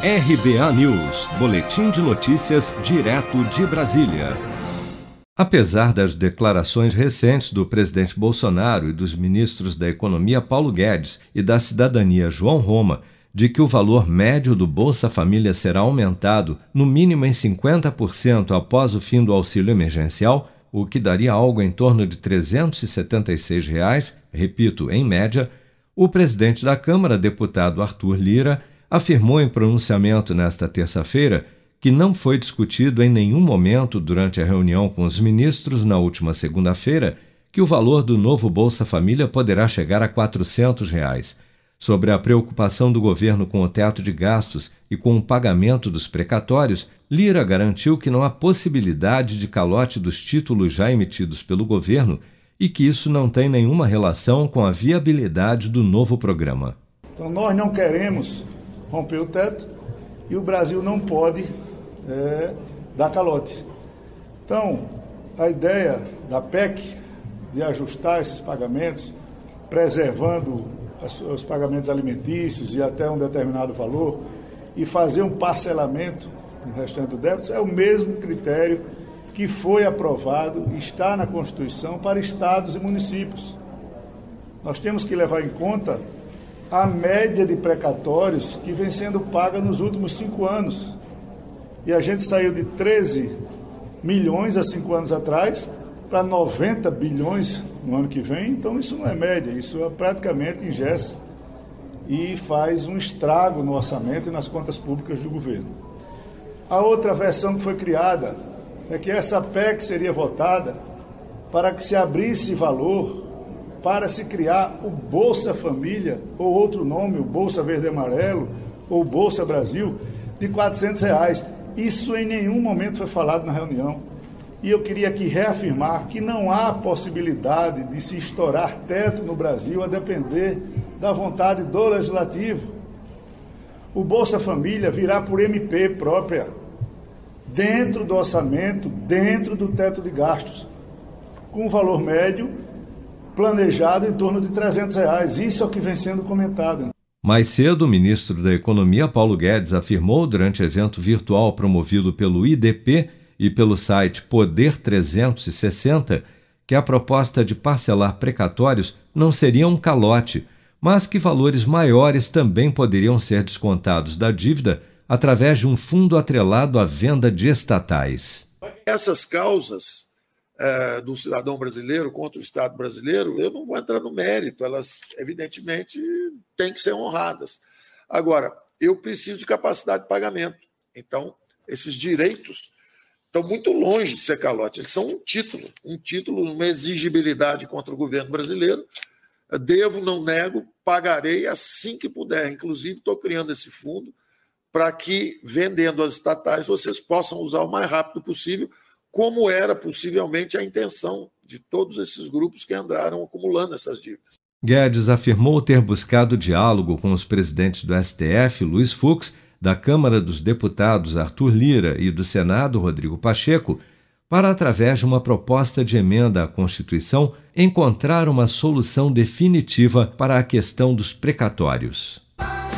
RBA News, Boletim de Notícias, direto de Brasília. Apesar das declarações recentes do presidente Bolsonaro e dos ministros da Economia Paulo Guedes e da Cidadania João Roma de que o valor médio do Bolsa Família será aumentado no mínimo em 50% após o fim do auxílio emergencial, o que daria algo em torno de 376 reais, repito, em média, o presidente da Câmara, deputado Arthur Lira, afirmou em pronunciamento nesta terça-feira que não foi discutido em nenhum momento durante a reunião com os ministros na última segunda-feira que o valor do novo Bolsa Família poderá chegar a 400 reais. Sobre a preocupação do governo com o teto de gastos e com o pagamento dos precatórios, Lira garantiu que não há possibilidade de calote dos títulos já emitidos pelo governo e que isso não tem nenhuma relação com a viabilidade do novo programa. Então, nós não queremos romper o teto e o Brasil não pode é, dar calote. Então, a ideia da PEC de ajustar esses pagamentos, preservando os pagamentos alimentícios e até um determinado valor, e fazer um parcelamento no restante do débito, é o mesmo critério que foi aprovado e está na Constituição para estados e municípios. Nós temos que levar em conta a média de precatórios que vem sendo paga nos últimos cinco anos. E a gente saiu de 13 milhões há cinco anos atrás para 90 bilhões no ano que vem, então isso não é média, isso é praticamente ingessa e faz um estrago no orçamento e nas contas públicas do governo. A outra versão que foi criada é que essa PEC seria votada para que se abrisse valor para se criar o Bolsa Família, ou outro nome, o Bolsa Verde Amarelo, ou Bolsa Brasil, de 400 reais. Isso em nenhum momento foi falado na reunião. E eu queria aqui reafirmar que não há possibilidade de se estourar teto no Brasil a depender da vontade do legislativo. O Bolsa Família virá por MP própria, dentro do orçamento, dentro do teto de gastos, com valor médio planejado em torno de 300 reais. Isso é o que vem sendo comentado. Mais cedo, o ministro da Economia, Paulo Guedes, afirmou durante evento virtual promovido pelo IDP e pelo site Poder 360 que a proposta de parcelar precatórios não seria um calote, mas que valores maiores também poderiam ser descontados da dívida através de um fundo atrelado à venda de estatais. Essas causas é, do cidadão brasileiro contra o Estado brasileiro, eu não vou entrar no mérito, elas, evidentemente, têm que ser honradas. Agora, eu preciso de capacidade de pagamento. Então, esses direitos estão muito longe de ser calote, eles são um título, um título, uma exigibilidade contra o governo brasileiro. Devo, não nego, pagarei assim que puder. Inclusive, estou criando esse fundo para que, vendendo as estatais, vocês possam usar o mais rápido possível como era possivelmente a intenção de todos esses grupos que andaram acumulando essas dívidas. Guedes afirmou ter buscado diálogo com os presidentes do STF, Luiz Fux, da Câmara dos Deputados, Arthur Lira, e do Senado, Rodrigo Pacheco, para, através de uma proposta de emenda à Constituição, encontrar uma solução definitiva para a questão dos precatórios.